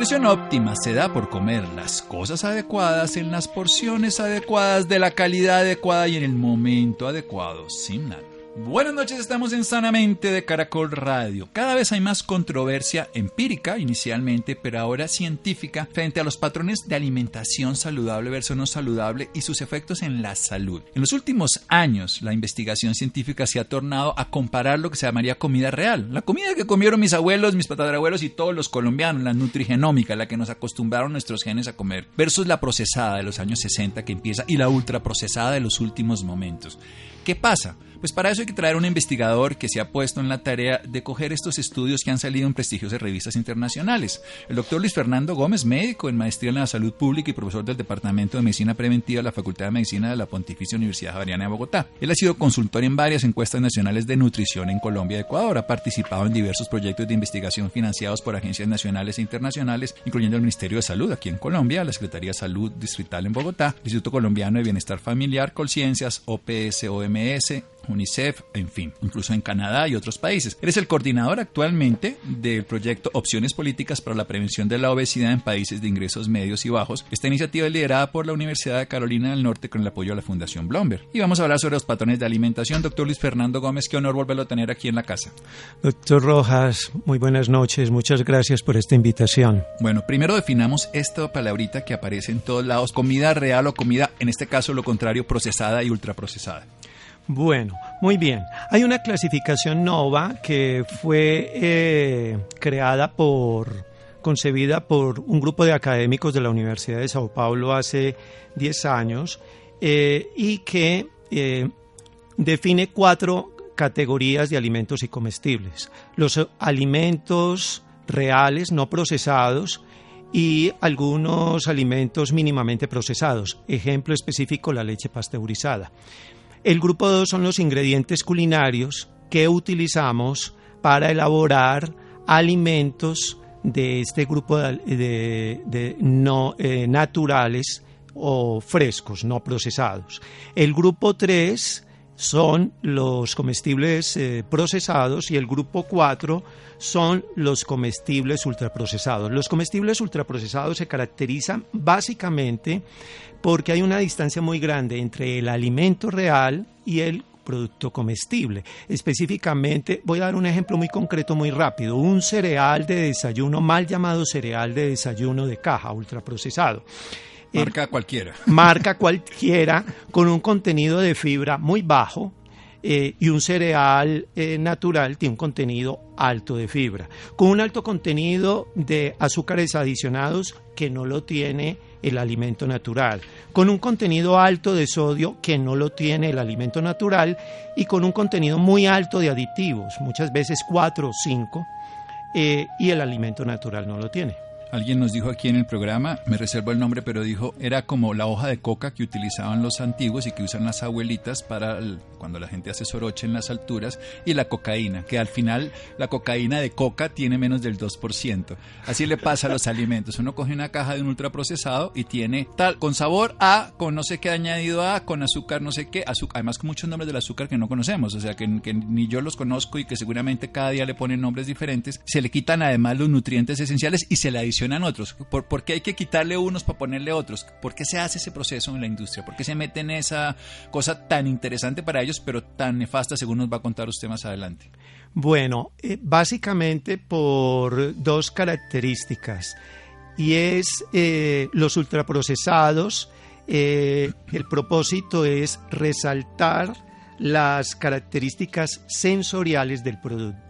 Nutrición óptima se da por comer las cosas adecuadas en las porciones adecuadas, de la calidad adecuada y en el momento adecuado, sin nada. Buenas noches, estamos en Sanamente de Caracol Radio. Cada vez hay más controversia empírica inicialmente, pero ahora científica, frente a los patrones de alimentación saludable versus no saludable y sus efectos en la salud. En los últimos años, la investigación científica se ha tornado a comparar lo que se llamaría comida real. La comida que comieron mis abuelos, mis tatarabuelos y todos los colombianos, la nutrigenómica, la que nos acostumbraron nuestros genes a comer, versus la procesada de los años 60 que empieza y la ultraprocesada de los últimos momentos. ¿Qué pasa? Pues para eso hay que traer un investigador que se ha puesto en la tarea de coger estos estudios que han salido en prestigiosas revistas internacionales. El doctor Luis Fernando Gómez, médico en maestría en la salud pública y profesor del Departamento de Medicina Preventiva de la Facultad de Medicina de la Pontificia Universidad Javeriana de Bogotá. Él ha sido consultor en varias encuestas nacionales de nutrición en Colombia y Ecuador. Ha participado en diversos proyectos de investigación financiados por agencias nacionales e internacionales, incluyendo el Ministerio de Salud aquí en Colombia, la Secretaría de Salud Distrital en Bogotá, el Instituto Colombiano de Bienestar Familiar, Colciencias, OPS, OMS, UNICEF, en fin, incluso en Canadá y otros países. Eres el coordinador actualmente del proyecto Opciones Políticas para la Prevención de la Obesidad en Países de Ingresos Medios y Bajos. Esta iniciativa es liderada por la Universidad de Carolina del Norte con el apoyo de la Fundación Blomberg. Y vamos a hablar sobre los patrones de alimentación. Doctor Luis Fernando Gómez, qué honor volverlo a tener aquí en la casa. Doctor Rojas, muy buenas noches. Muchas gracias por esta invitación. Bueno, primero definamos esta palabrita que aparece en todos lados, comida real o comida, en este caso lo contrario, procesada y ultraprocesada. Bueno, muy bien. Hay una clasificación NOVA que fue eh, creada por, concebida por un grupo de académicos de la Universidad de Sao Paulo hace 10 años eh, y que eh, define cuatro categorías de alimentos y comestibles. Los alimentos reales, no procesados, y algunos alimentos mínimamente procesados. Ejemplo específico, la leche pasteurizada. El grupo 2 son los ingredientes culinarios que utilizamos para elaborar alimentos de este grupo de, no eh, naturales o frescos, no procesados. El grupo 3 son los comestibles eh, procesados y el grupo 4 son los comestibles ultraprocesados. Los comestibles ultraprocesados se caracterizan básicamente porque hay una distancia muy grande entre el alimento real y el producto comestible. Específicamente, voy a dar un ejemplo muy concreto, muy rápido. Un cereal de desayuno, mal llamado cereal de desayuno de caja, ultraprocesado. Marca cualquiera. Marca cualquiera, con un contenido de fibra muy bajo, eh, y un cereal eh, natural tiene un contenido alto de fibra, con un alto contenido de azúcares adicionados que no lo tiene el alimento natural, con un contenido alto de sodio que no lo tiene el alimento natural y con un contenido muy alto de aditivos, muchas veces 4 o 5, eh, y el alimento natural no lo tiene. Alguien nos dijo aquí en el programa, me reservo el nombre, pero dijo, era como la hoja de coca que utilizaban los antiguos y que usan las abuelitas para cuando la gente hace soroche en las alturas, y la cocaína, que al final la cocaína de coca tiene menos del 2%. Así le pasa a los alimentos. Uno coge una caja de un ultraprocesado y tiene tal, con sabor A, con no sé qué añadido A, con azúcar no sé qué, azúcar, además con muchos nombres del azúcar que no conocemos, o sea, que, que ni yo los conozco y que seguramente cada día le ponen nombres diferentes. Se le quitan además los nutrientes esenciales y se le ¿Por, qué hay que quitarle unos para ponerle otros? ¿Por qué se hace ese proceso en la industria? ¿Por qué se mete en esa cosa tan interesante para ellos, pero tan nefasta, según nos va a contar usted más adelante? Bueno, eh, básicamente por dos características. Y es eh, los ultraprocesados. Eh, el propósito es resaltar las características sensoriales del producto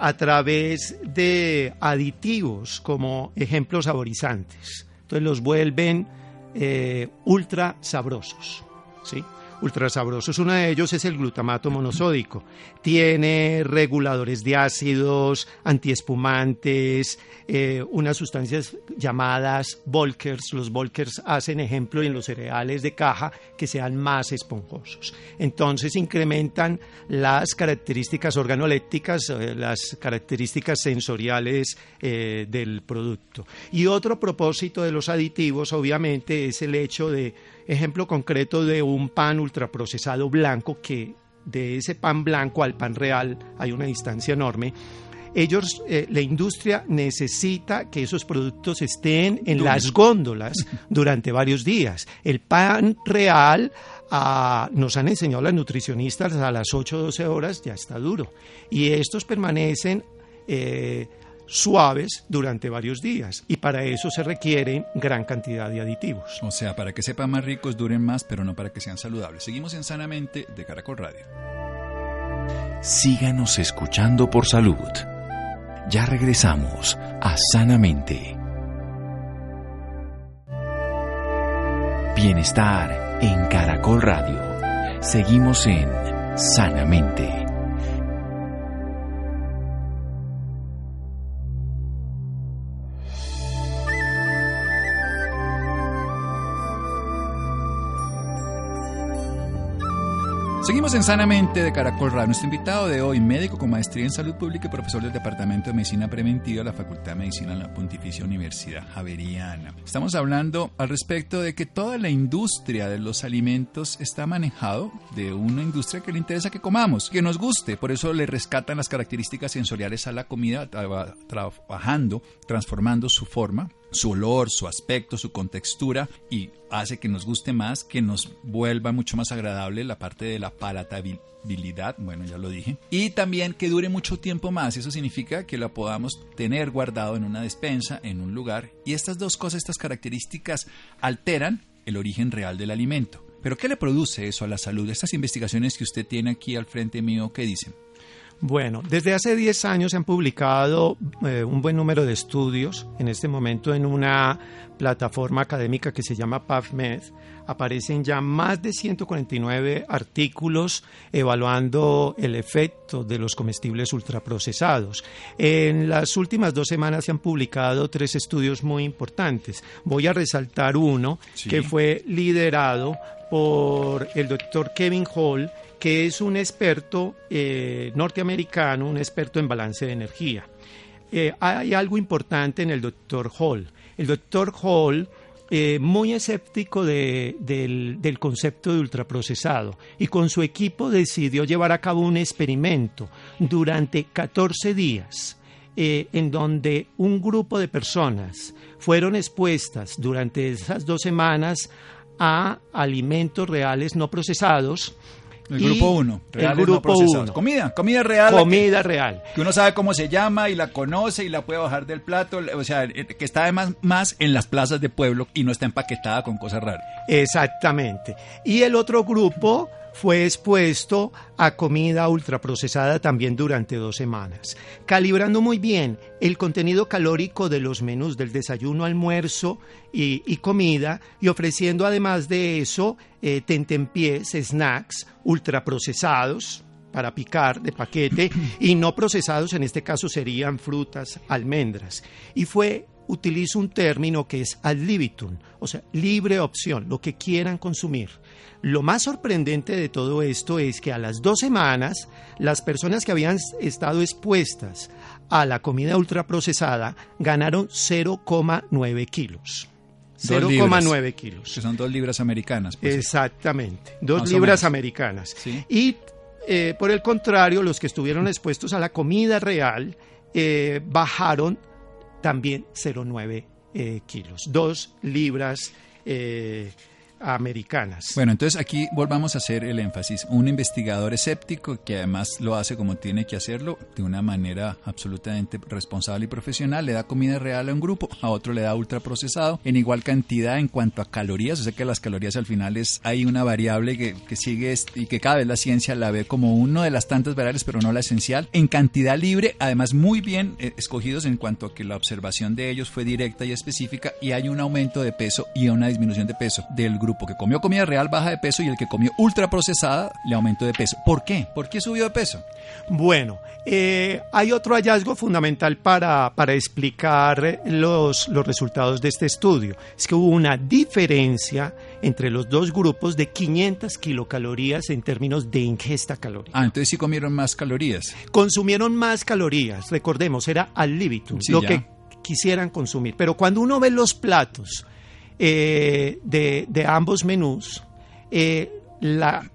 a través de aditivos como ejemplos saborizantes. Entonces los vuelven eh, ultra sabrosos. ¿sí? Ultrasabrosos. Uno de ellos es el glutamato monosódico. Tiene reguladores de ácidos, antiespumantes, eh, unas sustancias llamadas Volkers. Los Volkers hacen ejemplo en los cereales de caja que sean más esponjosos. Entonces incrementan las características organolépticas, eh, las características sensoriales eh, del producto. Y otro propósito de los aditivos, obviamente, es el hecho de ejemplo concreto de un pan ultraprocesado blanco que de ese pan blanco al pan real hay una distancia enorme. Ellos, eh, la industria necesita que esos productos estén en las góndolas durante varios días. El pan real ah, nos han enseñado las nutricionistas a las 8 o 12 horas ya está duro. Y estos permanecen eh, suaves durante varios días y para eso se requiere gran cantidad de aditivos. O sea, para que sepan más ricos, duren más, pero no para que sean saludables. Seguimos en Sanamente de Caracol Radio. Síganos escuchando por salud. Ya regresamos a Sanamente. Bienestar en Caracol Radio. Seguimos en Sanamente. Seguimos en Sanamente de Caracol Radio. Nuestro invitado de hoy, médico con maestría en salud pública y profesor del Departamento de Medicina Preventiva de la Facultad de Medicina de la Pontificia Universidad Javeriana. Estamos hablando al respecto de que toda la industria de los alimentos está manejado de una industria que le interesa que comamos, que nos guste. Por eso le rescatan las características sensoriales a la comida, trabajando, transformando su forma su olor, su aspecto, su contextura y hace que nos guste más, que nos vuelva mucho más agradable la parte de la palatabilidad, bueno, ya lo dije, y también que dure mucho tiempo más, eso significa que la podamos tener guardado en una despensa, en un lugar, y estas dos cosas, estas características alteran el origen real del alimento. Pero ¿qué le produce eso a la salud? Estas investigaciones que usted tiene aquí al frente mío, ¿qué dicen? Bueno, desde hace 10 años se han publicado eh, un buen número de estudios. En este momento en una plataforma académica que se llama PubMed aparecen ya más de 149 artículos evaluando el efecto de los comestibles ultraprocesados. En las últimas dos semanas se han publicado tres estudios muy importantes. Voy a resaltar uno que fue liderado por el doctor Kevin Hall que es un experto eh, norteamericano, un experto en balance de energía. Eh, hay algo importante en el doctor Hall. El doctor Hall, eh, muy escéptico del, del, concepto de ultraprocesado, y con su equipo decidió llevar a cabo un experimento durante 14 días. en donde un grupo de personas fueron expuestas durante esas dos semanas a alimentos reales no procesados el grupo 1, el grupo 1. Comida, comida real. Comida real. Que uno sabe cómo se llama y la conoce y la puede bajar del plato. O sea, eh, que está además más en las plazas de pueblo y no está empaquetada con cosas raras. Exactamente. Y el otro grupo fue expuesto a comida ultraprocesada también durante dos semanas, calibrando muy bien el contenido calórico de los menús del desayuno, almuerzo y, comida y ofreciendo además de eso eh, tentempiés, snacks ultraprocesados para picar de paquete y no procesados, en este caso serían frutas, almendras. Y fue utilizo un término que es ad libitum, o sea, libre opción, lo que quieran consumir. Lo más sorprendente de todo esto es que a las dos semanas, las personas que habían estado expuestas a la comida ultraprocesada ganaron 0,9 kilos. 0,9 kilos. Que son dos libras americanas. Pues. Exactamente, dos libras americanas. Y eh, por el contrario, los que estuvieron expuestos a la comida real eh, bajaron también 0,9 eh, kilos, dos libras americanas. Bueno, entonces aquí volvamos a hacer el énfasis. Un investigador escéptico que además lo hace como tiene que hacerlo, de una manera absolutamente responsable y profesional, le da comida real a un grupo, a otro le da ultraprocesado, en igual cantidad en cuanto a calorías. O sea que las calorías al final es, hay una variable que, que sigue y que cada vez la ciencia la ve como uno de las tantas variables, pero no la esencial. En cantidad libre, además muy bien eh, escogidos en cuanto a que la observación de ellos fue directa y específica y hay un aumento de peso y una disminución de peso del grupo grupo que comió comida real baja de peso y el que comió ultraprocesada le aumentó de peso. ¿Por qué? ¿Por qué subió de peso? Bueno, eh, hay otro hallazgo fundamental para, para explicar los, los resultados de este estudio. Es que hubo una diferencia entre los dos grupos de 500 kilocalorías en términos de ingesta calórica. Ah, entonces sí comieron más calorías. Consumieron más calorías, recordemos, era al libitum, Sí, lo ya. que quisieran consumir. Pero cuando uno ve los platos eh, de, de ambos menús, eh, la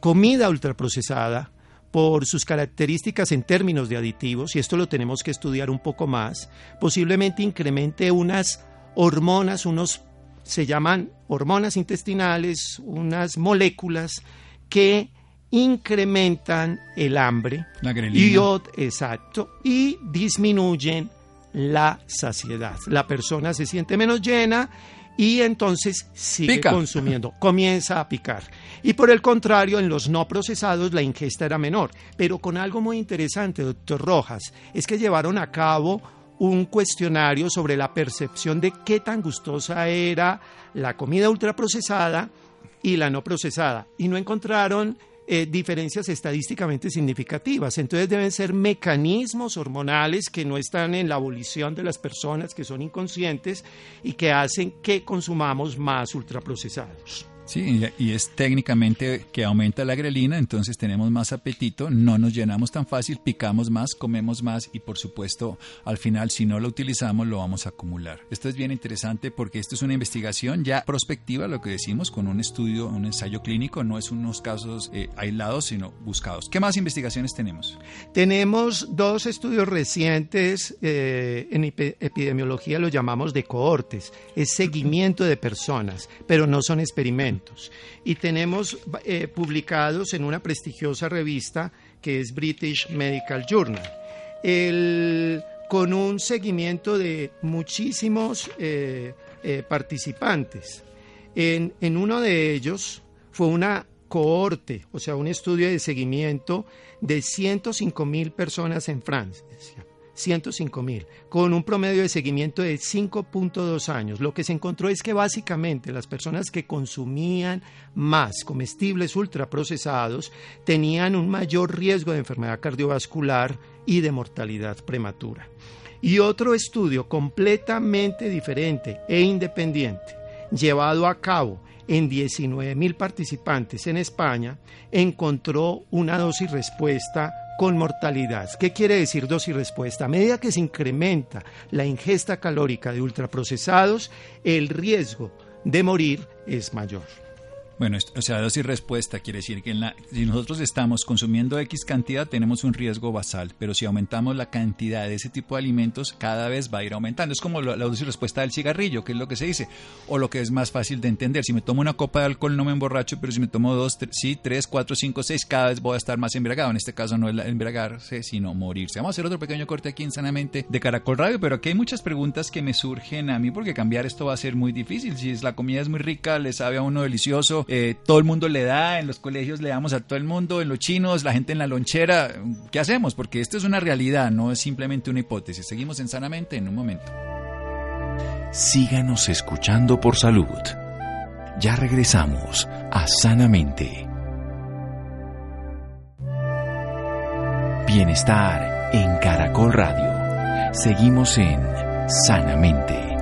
comida ultraprocesada, por sus características en términos de aditivos, y esto lo tenemos que estudiar un poco más, posiblemente incremente unas hormonas, unos se llaman hormonas intestinales, unas moléculas que incrementan el hambre La y exacto y disminuyen la saciedad. La persona se siente menos llena y entonces sigue Pica. consumiendo, comienza a picar. Y por el contrario, en los no procesados la ingesta era menor, pero con algo muy interesante, doctor Rojas, es que llevaron a cabo un cuestionario sobre la percepción de qué tan gustosa era la comida ultraprocesada y la no procesada y no encontraron eh, diferencias estadísticamente significativas. Entonces deben ser mecanismos hormonales que no están en la abolición de las personas, que son inconscientes y que hacen que consumamos más ultraprocesados. Sí, y es técnicamente que aumenta la grelina, entonces tenemos más apetito, no nos llenamos tan fácil, picamos más, comemos más y por supuesto al final si no lo utilizamos lo vamos a acumular. Esto es bien interesante porque esto es una investigación ya prospectiva, lo que decimos, con un estudio, un ensayo clínico, no es unos casos eh, aislados, sino buscados. ¿Qué más investigaciones tenemos? Tenemos dos estudios recientes eh, en epi- epidemiología, lo llamamos de cohortes, es seguimiento de personas, pero no son experimentos. Y tenemos eh, publicados en una prestigiosa revista que es British Medical Journal, el- con un seguimiento de muchísimos eh, eh, participantes. En, en uno de ellos fue una cohorte, o sea, un estudio de seguimiento de 105 mil personas en Francia. 105 mil, con un promedio de seguimiento de 5.2 años. Lo que se encontró es que básicamente las personas que consumían más comestibles ultraprocesados tenían un mayor riesgo de enfermedad cardiovascular y de mortalidad prematura. Y otro estudio completamente diferente e independiente, llevado a cabo en 19 mil participantes en España, encontró una dosis respuesta con mortalidad. ¿Qué quiere decir dosis respuesta? A medida que se incrementa la ingesta calórica de ultraprocesados, el riesgo de morir es mayor. Bueno, o sea, dosis respuesta quiere decir que en la- si nosotros estamos consumiendo X cantidad tenemos un riesgo basal, pero si aumentamos la cantidad de ese tipo de alimentos cada vez va a ir aumentando. Es como lo- la dosis respuesta del cigarrillo, que es lo que se dice, o lo que es más fácil de entender. Si me tomo una copa de alcohol no me emborracho, pero si me tomo dos, tres, sí, tres, cuatro, cinco, seis, cada vez voy a estar más embriagado. En este caso no es la- embriagarse, sino morirse. Vamos a hacer otro pequeño corte aquí en Sanamente de Caracol Radio, pero aquí hay muchas preguntas que me surgen a mí porque cambiar esto va a ser muy difícil. Si es, la comida es muy rica, le sabe a uno delicioso, eh, todo el mundo le da, en los colegios le damos a todo el mundo, en los chinos, la gente en la lonchera. ¿Qué hacemos? Porque esto es una realidad, no es simplemente una hipótesis. Seguimos en Sanamente en un momento. Síganos escuchando por salud. Ya regresamos a Sanamente. Bienestar en Caracol Radio. Seguimos en Sanamente.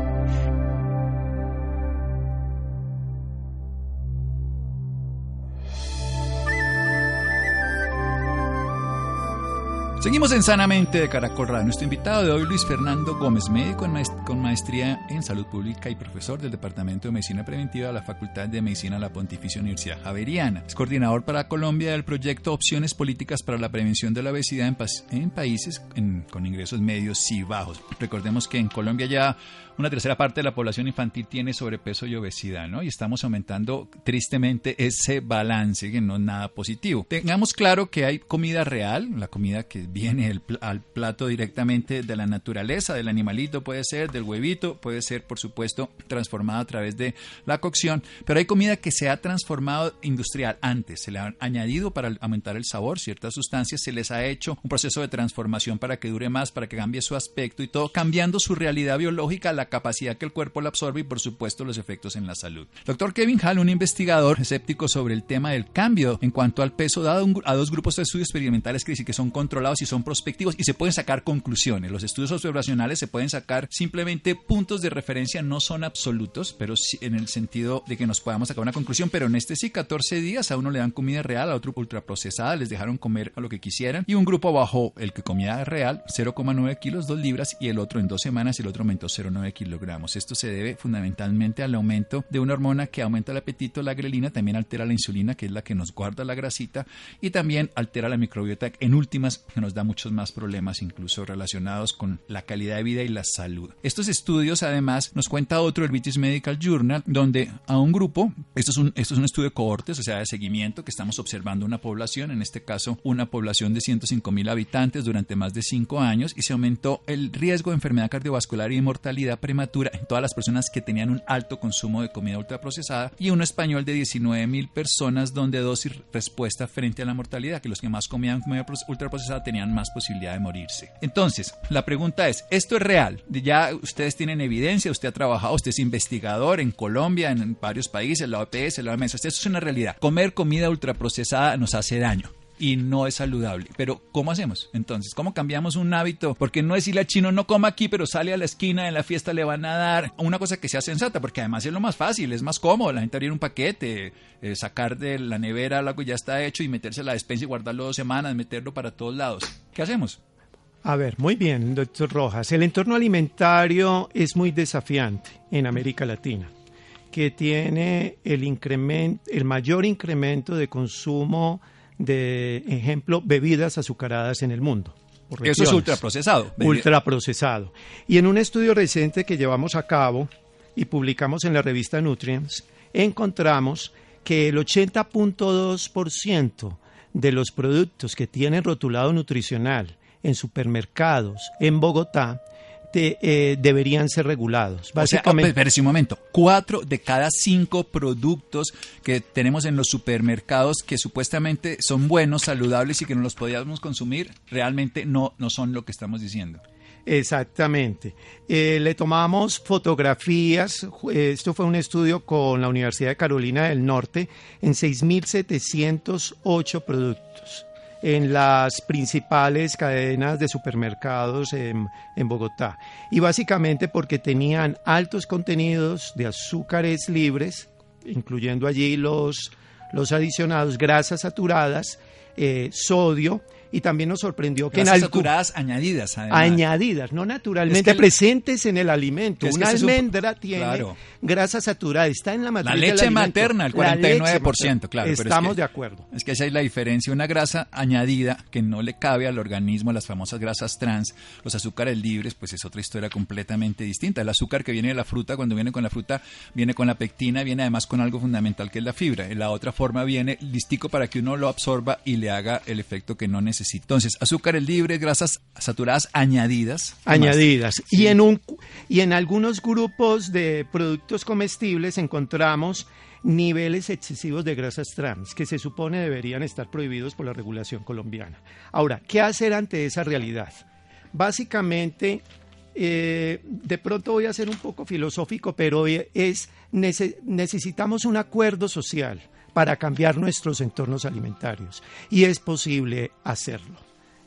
Seguimos en Sanamente de Caracol Radio. Nuestro invitado de hoy, Luis Fernando Gómez, médico con maestría en salud pública y profesor del Departamento de Medicina Preventiva de la Facultad de Medicina de la Pontificia Universidad Javeriana. Es coordinador para Colombia del proyecto Opciones Políticas para la Prevención de la Obesidad en países en- con ingresos medios y bajos. Recordemos que en Colombia ya una tercera parte de la población infantil tiene sobrepeso y obesidad, ¿no? Y estamos aumentando tristemente ese balance que no es nada positivo. Tengamos claro que hay comida real, la comida que viene al plato directamente de la naturaleza, del animalito puede ser, del huevito, puede ser por supuesto transformada a través de la cocción, pero hay comida que se ha transformado industrial antes, se le han añadido para aumentar el sabor ciertas sustancias, se les ha hecho un proceso de transformación para que dure más, para que cambie su aspecto y todo, cambiando su realidad biológica, la capacidad que el cuerpo la absorbe y por supuesto los efectos en la salud. Doctor Kevin Hall, un investigador escéptico sobre el tema del cambio en cuanto al peso, dado a dos grupos de estudios experimentales que dicen que son controlados y son prospectivos y se pueden sacar conclusiones. Los estudios observacionales se pueden sacar simplemente puntos de referencia, no son absolutos, pero sí en el sentido de que nos podamos sacar una conclusión, pero en este sí, 14 días a uno le dan comida real, a otro ultraprocesada, les dejaron comer a lo que quisieran y un grupo bajó el que comía real 0,9 kilos, 2 libras y el otro en dos semanas el otro aumentó 0,9 kilogramos. Esto se debe fundamentalmente al aumento de una hormona que aumenta el apetito, la grelina, también altera la insulina, que es la que nos guarda la grasita y también altera la microbiota, en últimas da muchos más problemas incluso relacionados con la calidad de vida y la salud. Estos estudios además nos cuenta otro, el British Medical Journal, donde a un grupo, esto es un, esto es un estudio de cohortes, o sea, de seguimiento, que estamos observando una población, en este caso una población de 105 mil habitantes durante más de 5 años y se aumentó el riesgo de enfermedad cardiovascular y de mortalidad prematura en todas las personas que tenían un alto consumo de comida ultraprocesada y un español de 19 mil personas donde dosis respuesta frente a la mortalidad, que los que más comían comida ultraprocesada tenían más posibilidad de morirse. Entonces, la pregunta es, ¿esto es real? Ya ustedes tienen evidencia, usted ha trabajado, usted es investigador en Colombia, en varios países, la OPS, la OMS, esto es una realidad. Comer comida ultraprocesada nos hace daño y no es saludable. Pero ¿cómo hacemos? Entonces, ¿cómo cambiamos un hábito? Porque no decirle al chino no coma aquí, pero sale a la esquina en la fiesta le van a dar una cosa que sea sensata, porque además es lo más fácil, es más cómodo. La gente abrir un paquete, eh, sacar de la nevera algo que ya está hecho y meterse a la despensa y guardarlo dos semanas, meterlo para todos lados. ¿Qué hacemos? A ver, muy bien, doctor Rojas. El entorno alimentario es muy desafiante en América Latina, que tiene el, incremento, el mayor incremento de consumo de, ejemplo, bebidas azucaradas en el mundo. Eso es ultraprocesado. Ultraprocesado. Y en un estudio reciente que llevamos a cabo y publicamos en la revista Nutrients, encontramos que el 80.2% de los productos que tienen rotulado nutricional en supermercados en Bogotá eh, deberían ser regulados. Básicamente, o un momento, cuatro de cada cinco productos que tenemos en los supermercados que supuestamente son buenos, saludables y que no los podíamos consumir, realmente no, no son lo que estamos diciendo. Exactamente. Eh, le tomamos fotografías, esto fue un estudio con la Universidad de Carolina del Norte, en 6.708 productos en las principales cadenas de supermercados en, Bogotá. Y básicamente porque tenían altos contenidos de azúcares libres, incluyendo allí los, los adicionados, grasas saturadas, eh, sodio, y también nos sorprendió que en saturadas añadidas, añadidas, no naturalmente presentes en el alimento. Una almendra tiene grasa saturada, está en la matriz La leche materna, el 49%, claro. Estamos de acuerdo. Es que esa es la diferencia, una grasa añadida que no le cabe al organismo, las famosas grasas trans, los azúcares libres, pues es otra historia completamente distinta. El azúcar que viene de la fruta, cuando viene con la fruta, viene con la pectina, viene además con algo fundamental que es la fibra. En la otra forma viene listico para que uno lo absorba y le haga el efecto que no necesita entonces, azúcares libres, grasas saturadas añadidas. Añadidas. Y, en un, y en algunos grupos de productos comestibles encontramos niveles excesivos de grasas trans que se supone deberían estar prohibidos por la regulación colombiana. Ahora, ¿qué hacer ante esa realidad? Básicamente, eh, de pronto voy a ser un poco filosófico, pero es necesitamos un acuerdo social para cambiar nuestros entornos alimentarios. Y es posible hacerlo.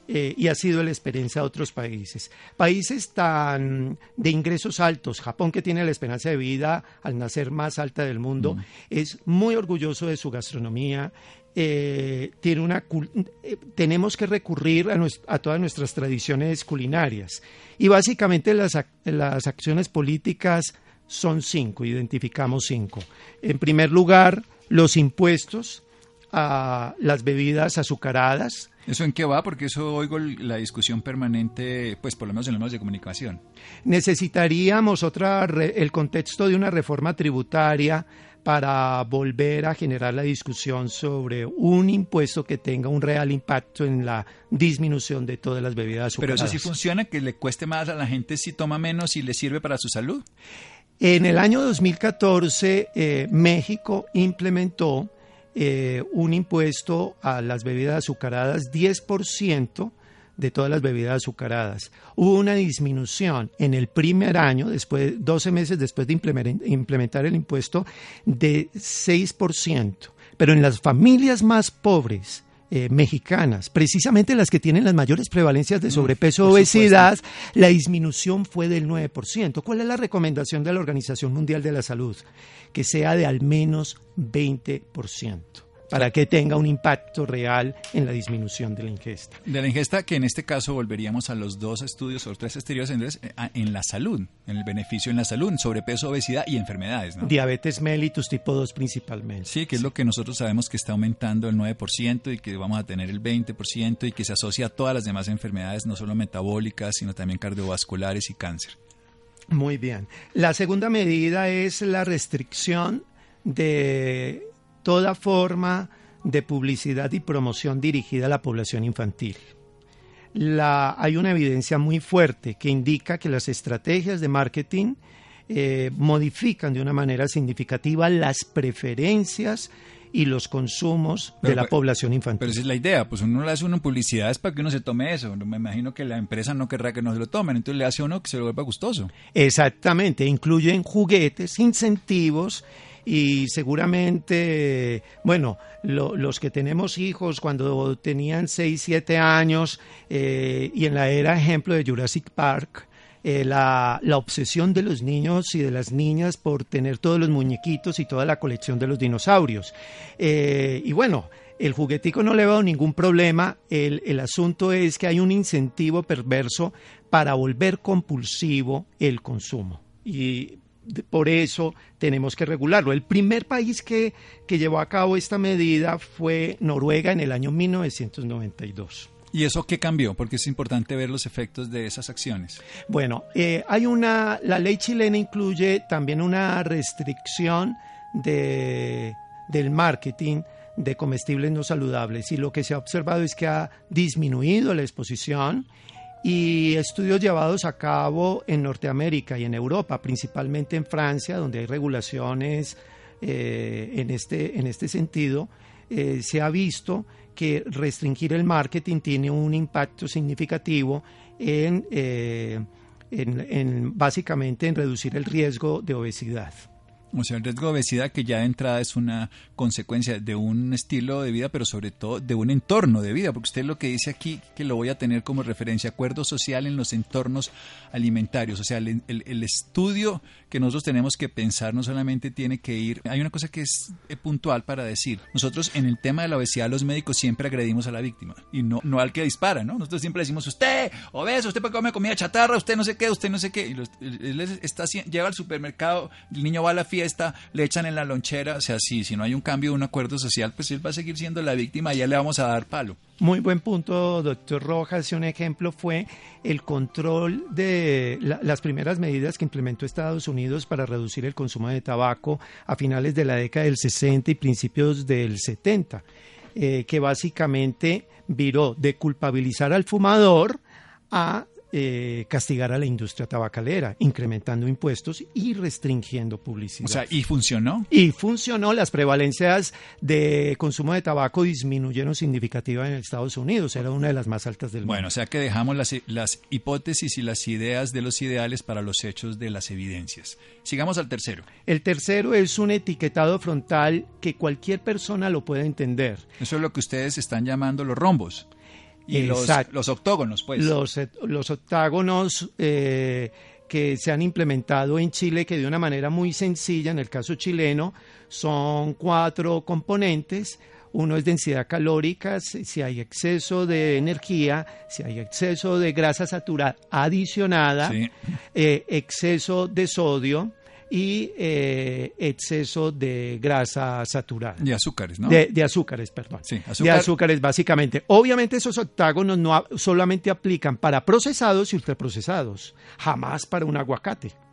Eh, y ha sido la experiencia de otros países. Países tan de ingresos altos, Japón que tiene la esperanza de vida al nacer más alta del mundo, mm. es muy orgulloso de su gastronomía. Eh, tiene una, eh, tenemos que recurrir a, a, todas nuestras tradiciones culinarias. Y básicamente las, las acciones políticas son cinco, identificamos cinco. En primer lugar, los impuestos a las bebidas azucaradas. ¿Eso en qué va? Porque eso oigo la discusión permanente, pues por lo menos en los medios de comunicación. Necesitaríamos otra el contexto de una reforma tributaria para volver a generar la discusión sobre un impuesto que tenga un real impacto en la disminución de todas las bebidas azucaradas. Pero eso sí funciona, que le cueste más a la gente si toma menos y le sirve para su salud. En el año 2014, eh, México implementó eh, un impuesto a las bebidas azucaradas 10% de todas las bebidas azucaradas. Hubo una disminución en el primer año, después, 12 meses después de implementar el impuesto, de 6%. Pero en las familias más pobres, eh, mexicanas, precisamente las que tienen las mayores prevalencias de mm, sobrepeso o obesidad, la disminución fue del 9%. ¿Cuál es la recomendación de la Organización Mundial de la Salud? Que sea de al menos 20% para que tenga un impacto real en la disminución de la ingesta. De la ingesta, que en este caso volveríamos a los dos estudios o tres estudios en, eh, en la salud, en el beneficio en la salud, sobrepeso, obesidad y enfermedades. ¿no? Diabetes mellitus tipo 2 principalmente. Sí, que es lo que nosotros sabemos que está aumentando el 9% y que vamos a tener el 20% y que se asocia a todas las demás enfermedades, no solo metabólicas, sino también cardiovasculares y cáncer. Muy bien. La segunda medida es la restricción de toda forma de publicidad y promoción dirigida a la población infantil. hay una evidencia muy fuerte que indica que las estrategias de marketing eh, modifican de una manera significativa las preferencias y los consumos de la población infantil. Pero esa es la idea, pues uno le hace una publicidad es para que uno se tome eso. Me imagino que la empresa no querrá que no se lo tomen, entonces le hace uno que se lo vuelva gustoso. Exactamente, incluyen juguetes, incentivos y seguramente, bueno, los que tenemos hijos cuando tenían 6, 7 años eh, y en la era ejemplo de Jurassic Park, eh, la, obsesión de los niños y de las niñas por tener todos los muñequitos y toda la colección de los dinosaurios. Eh, y bueno, el juguetico no le veo ningún problema, el, el asunto es que hay un incentivo perverso para volver compulsivo el consumo. Y por eso tenemos que regularlo. El primer país que, llevó a cabo esta medida fue Noruega en el año 1992. ¿Y eso qué cambió? Porque es importante ver los efectos de esas acciones. Bueno, eh, hay una, la ley chilena incluye también una restricción de, del marketing de comestibles no saludables y lo que se ha observado es que ha disminuido la exposición y estudios llevados a cabo en Norteamérica y en Europa, principalmente en Francia, donde hay regulaciones eh, en, este, en este sentido, eh, se ha visto que restringir el marketing tiene un impacto significativo en, eh, en básicamente en reducir el riesgo de obesidad. O sea, el riesgo de obesidad que ya de entrada es una consecuencia de un estilo de vida, pero sobre todo de un entorno de vida, porque usted lo que dice aquí, que lo voy a tener como referencia, acuerdo social en los entornos alimentarios. O sea, el, el, estudio que nosotros tenemos que pensar no solamente tiene que ir, hay una cosa que es puntual para decir, nosotros en el tema de la obesidad los médicos siempre agredimos a la víctima y no, no al que dispara, ¿no? Nosotros siempre decimos, usted obeso, usted comer comida chatarra, usted no sé qué, usted no sé qué, y él está, llega al supermercado, el niño va a la fiesta, le echan en la lonchera, o sea, si, si no hay un cambio, un acuerdo social, pues él va a seguir siendo la víctima y ya le vamos a dar palo. Muy buen punto, doctor Rojas. Un ejemplo fue el control de las primeras medidas que implementó Estados Unidos para reducir el consumo de tabaco a finales de la década del 60 y principios del 70, eh, que básicamente viró de culpabilizar al fumador a eh, castigar a la industria tabacalera, incrementando impuestos y restringiendo publicidad. O sea, ¿y funcionó? Y funcionó. Las prevalencias de consumo de tabaco disminuyeron significativamente en Estados Unidos. Era una de las más altas del mundo. Bueno, o sea que dejamos las, las hipótesis y las ideas de los ideales para los hechos de las evidencias. Sigamos al tercero. El tercero es un etiquetado frontal que cualquier persona lo puede entender. Eso es lo que ustedes están llamando los rombos. Y los, los, octógonos, pues. Los, los octágonos eh, que se han implementado en Chile, que de una manera muy sencilla, en el caso chileno, son cuatro componentes. Uno es densidad calórica, si hay exceso de energía, si hay exceso de grasa saturada adicionada, eh, exceso de sodio, y eh, exceso de grasa saturada. De azúcares, ¿no? De, azúcares, perdón. Sí, De azúcares, básicamente. Obviamente esos octágonos no solamente aplican para procesados y ultraprocesados, jamás para un aguacate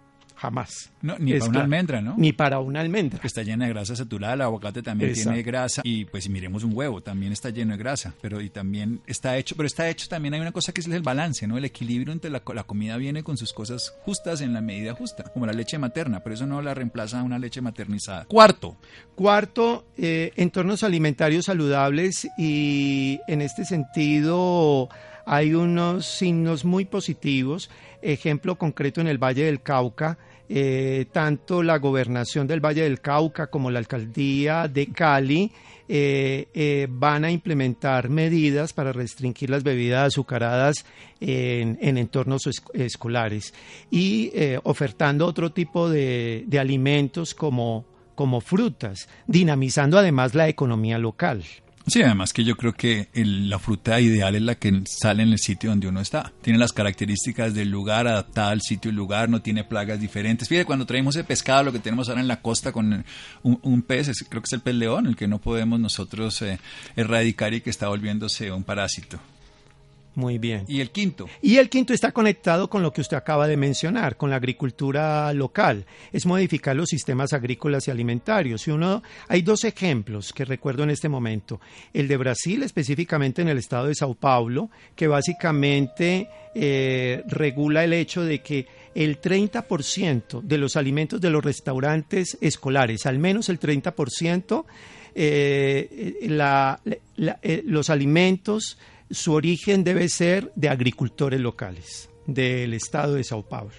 jamás. No, ni para una almendra, ¿no? Ni para una almendra. Está llena de grasa saturada, el aguacate también tiene grasa y pues si miremos un huevo, también está lleno de grasa, pero y también está hecho, pero está hecho también hay una cosa que es el balance, ¿no? El equilibrio entre la, la comida viene con sus cosas justas en la medida justa, como la leche materna, pero eso no la reemplaza una leche maternizada. Cuarto. Cuarto, eh, entornos alimentarios saludables y en este sentido hay unos signos muy positivos. Ejemplo concreto en el Valle del Cauca, eh, tanto la gobernación del Valle del Cauca como la alcaldía de Cali eh, eh, van a implementar medidas para restringir las bebidas azucaradas en, entornos escolares y ofertando otro tipo de, alimentos como frutas, dinamizando además la economía local. Sí, además que yo creo que la fruta ideal es la que sale en el sitio donde uno está. Tiene las características del lugar, adaptada al sitio y lugar, no tiene plagas diferentes. Fíjate, cuando traemos el pescado, lo que tenemos ahora en la costa con un, pez, creo que es el pez león, el que no podemos nosotros eh, erradicar y que está volviéndose un parásito. Muy bien. ¿Y el quinto? Y el quinto está conectado con lo que usted acaba de mencionar, con la agricultura local. Es modificar los sistemas agrícolas y alimentarios. Y uno, hay dos ejemplos que recuerdo en este momento. El de Brasil, específicamente en el estado de Sao Paulo, que básicamente eh, regula el hecho de que el 30% de los alimentos de los restaurantes escolares, al menos el 30%, eh, la, eh, los alimentos su origen debe ser de agricultores locales del estado de Sao Paulo.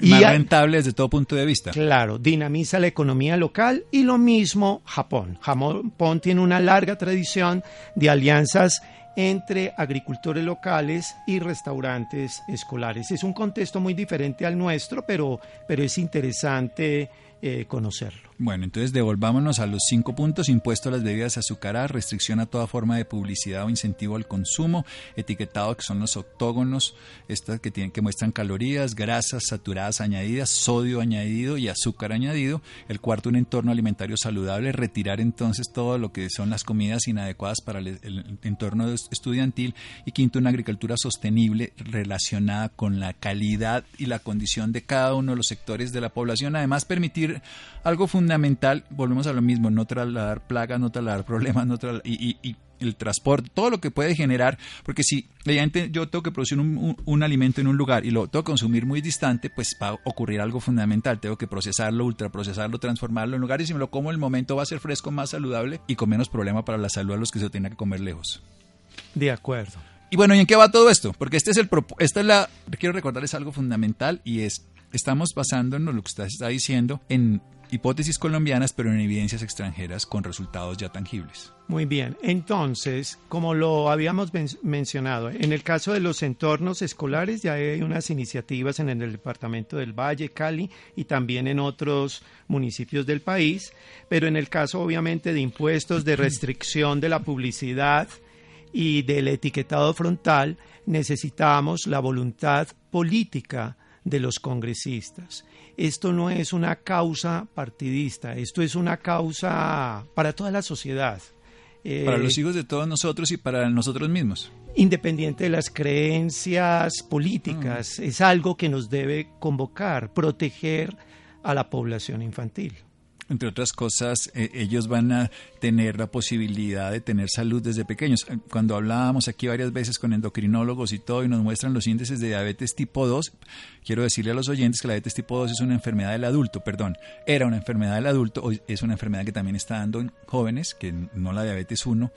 Más rentable desde todo punto de vista. Claro, dinamiza la economía local y lo mismo Japón. Japón tiene una larga tradición de alianzas entre agricultores locales y restaurantes escolares. Es un contexto muy diferente al nuestro, pero, pero es interesante eh, conocerlo. Bueno, entonces devolvámonos a los cinco puntos, impuesto a las bebidas azucaradas, restricción a toda forma de publicidad o incentivo al consumo, etiquetado que son los octógonos, estas que tienen que muestran calorías, grasas saturadas añadidas, sodio añadido y azúcar añadido. El cuarto, un entorno alimentario saludable, retirar entonces todo lo que son las comidas inadecuadas para el, el entorno estudiantil y quinto, una agricultura sostenible relacionada con la calidad y la condición de cada uno de los sectores de la población, además permitir algo fundamental fundamental, volvemos a lo mismo, no trasladar plagas, no trasladar problemas, no y, y, el transporte, todo lo que puede generar, porque si yo tengo que producir un, alimento en un lugar y lo tengo que consumir muy distante, pues va a ocurrir algo fundamental, tengo que procesarlo, ultraprocesarlo, transformarlo en lugares y si me lo como el momento va a ser fresco, más saludable y con menos problema para la salud a los que se tiene que comer lejos. De acuerdo. Y bueno, ¿y en qué va todo esto? Porque este es el esta es la quiero recordarles algo fundamental y es estamos basándonos lo que usted está diciendo en hipótesis colombianas, pero en evidencias extranjeras con resultados ya tangibles. Muy bien, entonces, como lo habíamos mencionado, en el caso de los entornos escolares ya hay unas iniciativas en el departamento del Valle, Cali y también en otros municipios del país, pero en el caso obviamente de impuestos, de restricción de la publicidad y del etiquetado frontal, necesitamos la voluntad política de los congresistas esto no es una causa partidista, esto es una causa para toda la sociedad. para los eh, hijos de todos nosotros y para nosotros mismos. Independiente de las creencias políticas, mm. es algo que nos debe convocar, proteger a la población infantil entre otras cosas, eh, ellos van a tener la posibilidad de tener salud desde pequeños. Eh, cuando hablábamos aquí varias veces con endocrinólogos y todo y nos muestran los índices de diabetes tipo 2, quiero decirle a los oyentes que la diabetes tipo 2 es una enfermedad del adulto, perdón, era una enfermedad del adulto, hoy es una enfermedad que también está dando en jóvenes, que no la diabetes 1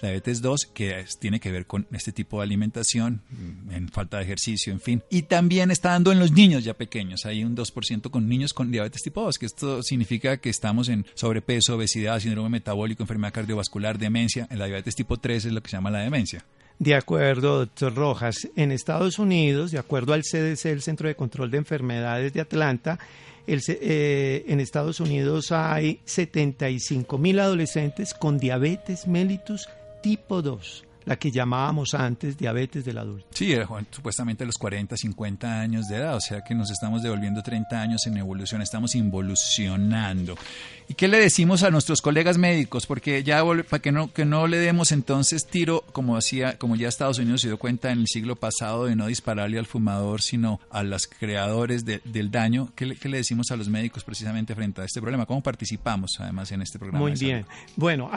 la diabetes 2, que tiene que ver con este tipo de alimentación, mm, en falta de ejercicio, en fin. Y también está dando en los niños ya pequeños, hay un 2% con niños con diabetes tipo 2, que esto significa que estamos en sobrepeso, obesidad, síndrome metabólico, enfermedad cardiovascular, demencia. En la diabetes tipo 3 es lo que se llama la demencia. De acuerdo, doctor Rojas. En Estados Unidos, de acuerdo al CDC, el Centro de Control de Enfermedades de Atlanta, eh, en Estados Unidos hay 75 mil adolescentes con diabetes mellitus tipo 2, la que llamábamos antes diabetes del adulto. Sí, supuestamente a los 40, 50 años de edad, o sea que nos estamos devolviendo 30 años en evolución, estamos involucionando. ¿Y qué le decimos a nuestros colegas médicos? Porque ya para que no que no le demos entonces tiro, como hacía, como ya Estados Unidos se dio cuenta en el siglo pasado de no dispararle al fumador, sino a los creadores del daño. ¿Qué le, ¿Qué le, decimos a los médicos precisamente frente a este problema? ¿Cómo participamos además en este programa? Muy bien. Bueno,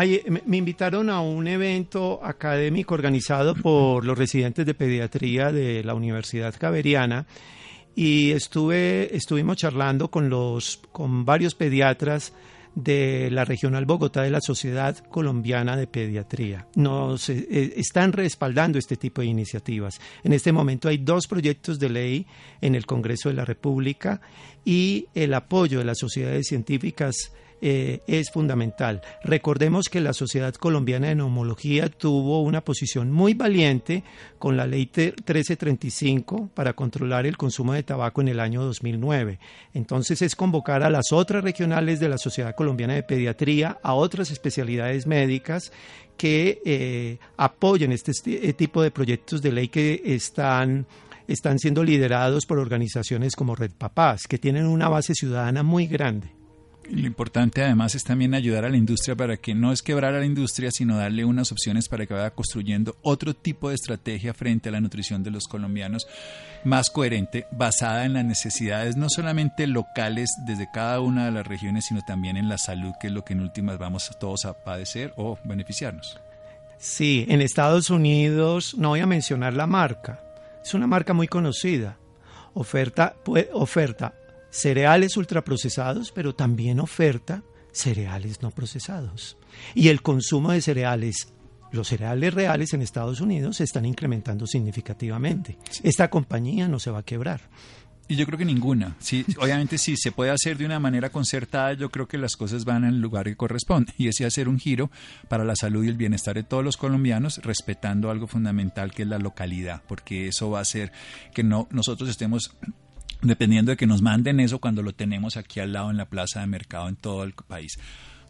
me invitaron a un evento académico organizado por los residentes de pediatría de la Universidad Javeriana y estuve estuvimos charlando con los con varios pediatras de la Regional Bogotá de la Sociedad Colombiana de Pediatría. Nos eh, están respaldando este tipo de iniciativas. En este momento hay dos proyectos de ley en el Congreso de la República y el apoyo de las sociedades científicas eh, es fundamental. Recordemos que la Sociedad Colombiana de Neumología tuvo una posición muy valiente con la ley 1335 para controlar el consumo de tabaco en el año 2009. Entonces es convocar a las otras regionales de la Sociedad Colombiana de Pediatría, a otras especialidades médicas que eh, apoyen este, este tipo de proyectos de ley que están están siendo liderados por organizaciones como Red Papás, que tienen una base ciudadana muy grande. Lo importante además es también ayudar a la industria para que no es quebrar a la industria, sino darle unas opciones para que vaya construyendo otro tipo de estrategia frente a la nutrición de los colombianos más coherente, basada en las necesidades no solamente locales desde cada una de las regiones, sino también en la salud, que es lo que en últimas vamos todos a padecer o beneficiarnos. Sí, en Estados Unidos, no voy a mencionar la marca, es una marca muy conocida. Oferta, oferta cereales ultraprocesados, pero también oferta cereales no procesados. Y el consumo de cereales, los cereales reales en Estados Unidos se están incrementando significativamente. Esta compañía no se va a quebrar. Y yo creo que ninguna. Sí, obviamente si se puede hacer de una manera concertada, yo creo que las cosas van al lugar que corresponde. Y es hacer un giro para la salud y el bienestar de todos los colombianos, respetando algo fundamental que es la localidad, porque eso va a hacer que no nosotros estemos dependiendo de que nos manden eso cuando lo tenemos aquí al lado en la plaza de mercado en todo el país.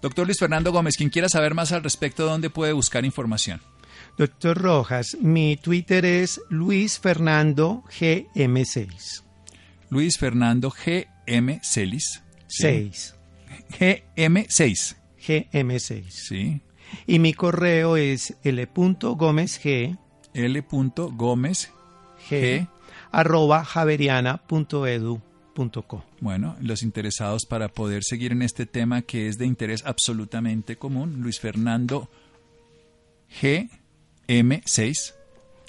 Doctor Luis Fernando Gómez, quien quiera saber más al respecto, ¿dónde puede buscar información? Doctor Rojas, mi Twitter es Luis Fernando GM6. Luis Fernando GM Celis. 6. GM6. GM6. Sí. Y mi correo es L.gómezg. L.gómez G arroba javeriana.edu.co. Bueno, los interesados para poder seguir en este tema que es de interés absolutamente común, Luis Fernando GM6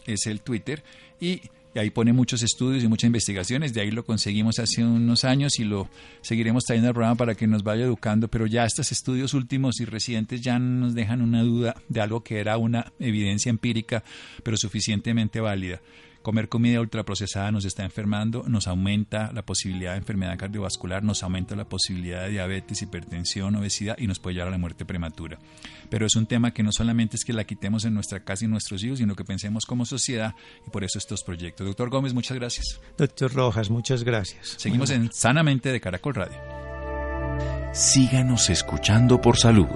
es el Twitter y ahí pone muchos estudios y muchas investigaciones, de ahí lo conseguimos hace unos años y lo seguiremos trayendo al programa para que nos vaya educando, pero ya estos estudios últimos y recientes ya nos dejan una duda de algo que era una evidencia empírica, pero suficientemente válida comer comida ultraprocesada nos está enfermando, nos aumenta la posibilidad de enfermedad cardiovascular, nos aumenta la posibilidad de diabetes, hipertensión, obesidad y nos puede llevar a la muerte prematura. Pero es un tema que no solamente es que la quitemos en nuestra casa y nuestros hijos, sino que pensemos como sociedad y por eso estos proyectos. Doctor Gómez, muchas gracias. Doctor Rojas, muchas gracias. Seguimos en Sanamente de Caracol Radio. Síganos escuchando por salud.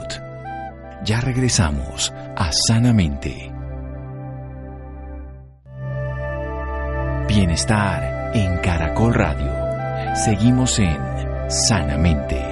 Ya regresamos a Sanamente. Bienestar en Caracol Radio. Seguimos en Sanamente.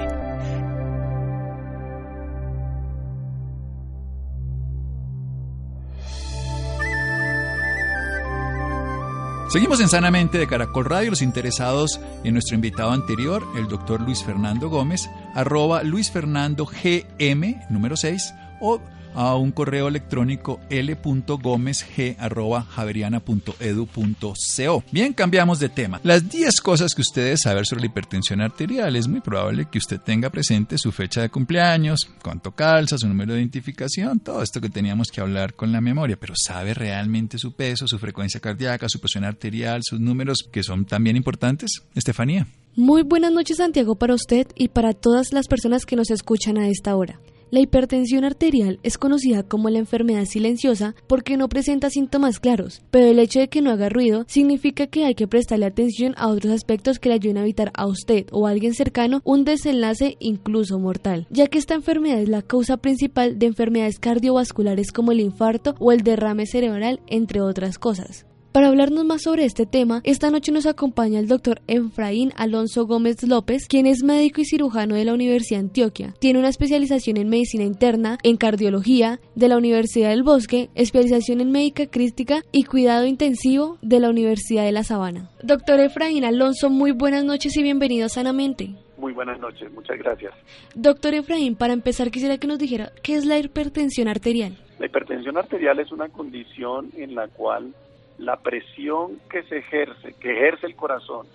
Seguimos en Sanamente de Caracol Radio. Los interesados en nuestro invitado anterior, el doctor Luis Fernando Gómez, arroba Luis Fernando GM, número 6, o a un correo electrónico l.gomezg.javeriana.edu.co. Bien, cambiamos de tema. Las 10 cosas que ustedes saber sobre la hipertensión arterial. Es muy probable que usted tenga presente su fecha de cumpleaños, cuánto calza, su número de identificación, todo esto que teníamos que hablar con la memoria, pero ¿sabe realmente su peso, su frecuencia cardíaca, su presión arterial, sus números que son también importantes? Estefanía. Muy buenas noches Santiago para usted y para todas las personas que nos escuchan a esta hora. La hipertensión arterial es conocida como la enfermedad silenciosa porque no presenta síntomas claros, pero el hecho de que no haga ruido significa que hay que prestarle atención a otros aspectos que le ayuden a evitar a usted o a alguien cercano un desenlace incluso mortal, ya que esta enfermedad es la causa principal de enfermedades cardiovasculares como el infarto o el derrame cerebral, entre otras cosas. Para hablarnos más sobre este tema, esta noche nos acompaña el doctor Efraín Alonso Gómez López, quien es médico y cirujano de la Universidad de Antioquia. Tiene una especialización en medicina interna, en cardiología de la Universidad del Bosque, especialización en médica crística y cuidado intensivo de la Universidad de La Sabana. Doctor Efraín Alonso, muy buenas noches y bienvenido Sanamente. Muy buenas noches, muchas gracias. Doctor Efraín, para empezar quisiera que nos dijera qué es la hipertensión arterial. La hipertensión arterial es una condición en la cual la presión que se ejerce, que ejerce el corazón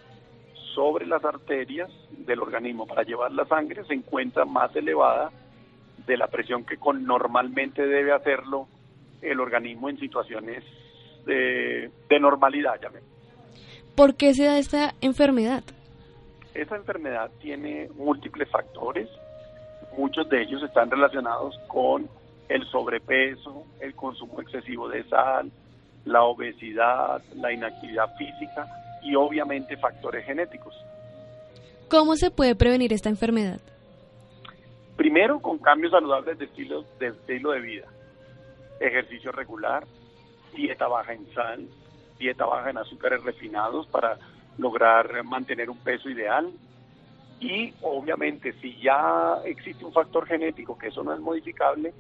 sobre las arterias del organismo para llevar la sangre se encuentra más elevada de la presión que con, normalmente debe hacerlo el organismo en situaciones de, de normalidad. ¿Por qué se da esta enfermedad? Esta enfermedad tiene múltiples factores, muchos de ellos están relacionados con el sobrepeso, el consumo excesivo de sal, la obesidad, la inactividad física y obviamente factores genéticos. ¿Cómo se puede prevenir esta enfermedad? Primero, con cambios saludables de estilo de, estilo de vida. Ejercicio regular, dieta baja en sal, dieta baja en azúcares refinados para lograr mantener un peso ideal. Y obviamente si ya existe un factor genético, que eso no es modificable,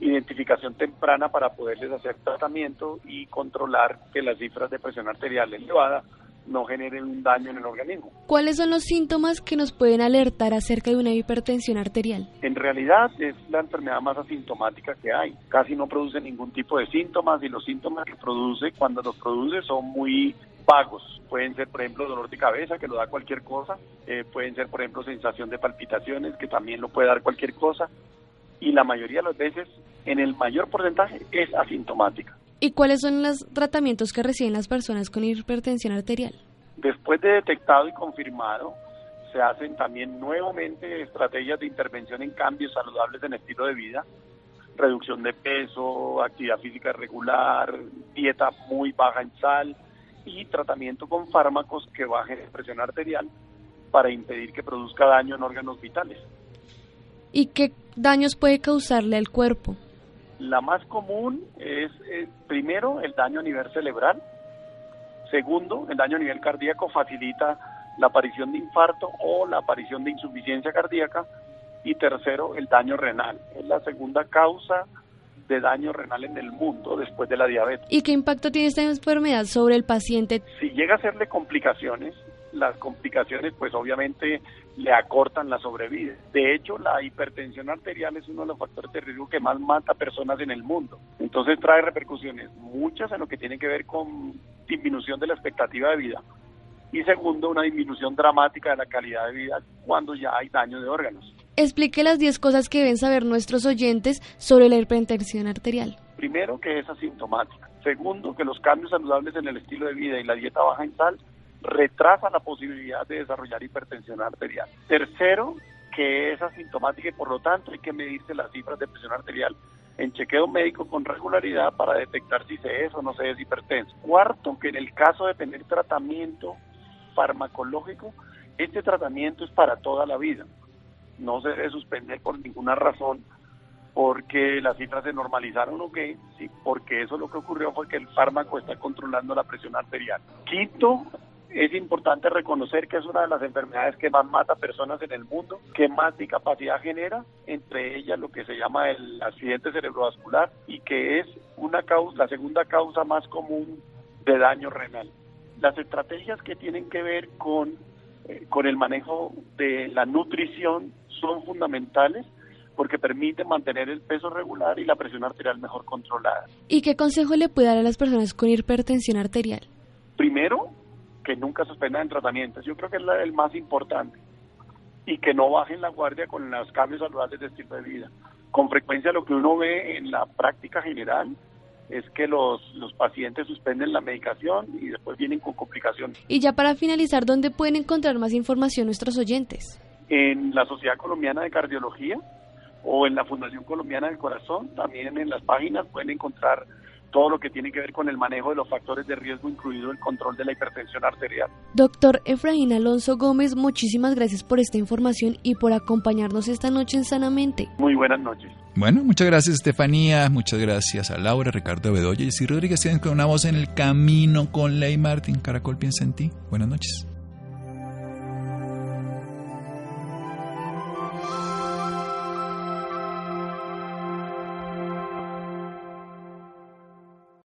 identificación temprana para poderles hacer tratamiento y controlar que las cifras de presión arterial elevada no generen un daño en el organismo. ¿Cuáles son los síntomas que nos pueden alertar acerca de una hipertensión arterial? En realidad es la enfermedad más asintomática que hay. Casi no produce ningún tipo de síntomas y los síntomas que produce, cuando los produce, son muy vagos. Pueden ser, por ejemplo, dolor de cabeza, que lo da cualquier cosa. Eh, pueden ser, por ejemplo, sensación de palpitaciones, que también lo puede dar cualquier cosa y la mayoría de las veces, en el mayor porcentaje, es asintomática. ¿Y cuáles son los tratamientos que reciben las personas con hipertensión arterial? Después de detectado y confirmado, se hacen también nuevamente estrategias de intervención en cambios saludables en estilo de vida, reducción de peso, actividad física regular, dieta muy baja en sal y tratamiento con fármacos que bajen la presión arterial para impedir que produzca daño en órganos vitales. ¿Y qué daños puede causarle al cuerpo? La más común es, eh, primero, el daño a nivel cerebral. Segundo, el daño a nivel cardíaco facilita la aparición de infarto o la aparición de insuficiencia cardíaca. Y tercero, el daño renal. Es la segunda causa de daño renal en el mundo después de la diabetes. ¿Y qué impacto tiene esta enfermedad sobre el paciente? Si llega a hacerle complicaciones, las complicaciones pues obviamente le acortan la sobrevida. De hecho, la hipertensión arterial es uno de los factores de riesgo que más mata personas en el mundo. Entonces trae repercusiones, muchas en lo que tiene que ver con disminución de la expectativa de vida. Y segundo, una disminución dramática de la calidad de vida cuando ya hay daño de órganos. Explique las 10 cosas que deben saber nuestros oyentes sobre la hipertensión arterial. Primero, que es asintomática. Segundo, que los cambios saludables en el estilo de vida y la dieta baja en sal retrasa la posibilidad de desarrollar hipertensión arterial. Tercero, que es asintomática y por lo tanto hay que medirse las cifras de presión arterial en chequeo médico con regularidad para detectar si se es o no se es hipertenso. Cuarto, que en el caso de tener tratamiento farmacológico, este tratamiento es para toda la vida. No se debe suspender por ninguna razón porque las cifras se normalizaron o qué, sí, porque eso lo que ocurrió fue que el fármaco está controlando la presión arterial. Quinto, es importante reconocer que es una de las enfermedades que más mata personas en el mundo, que más discapacidad genera, entre ellas lo que se llama el accidente cerebrovascular y que es una causa, la segunda causa más común de daño renal. Las estrategias que tienen que ver con, eh, con el manejo de la nutrición son fundamentales porque permiten mantener el peso regular y la presión arterial mejor controlada. ¿Y qué consejo le puede dar a las personas con hipertensión arterial? Primero, que nunca suspendan tratamientos. Yo creo que es el más importante. Y que no bajen la guardia con los cambios saludables de estilo de vida. Con frecuencia lo que uno ve en la práctica general es que los, los pacientes suspenden la medicación y después vienen con complicaciones. Y ya para finalizar, ¿dónde pueden encontrar más información nuestros oyentes? En la Sociedad Colombiana de Cardiología o en la Fundación Colombiana del Corazón, también en las páginas pueden encontrar todo lo que tiene que ver con el manejo de los factores de riesgo, incluido el control de la hipertensión arterial. Doctor Efraín Alonso Gómez, muchísimas gracias por esta información y por acompañarnos esta noche en Sanamente. Muy buenas noches. Bueno, muchas gracias Estefanía, muchas gracias a Laura, Ricardo Bedoya y Rodríguez tienen con una voz en el camino con Ley Martín. Caracol piensa en ti. Buenas noches.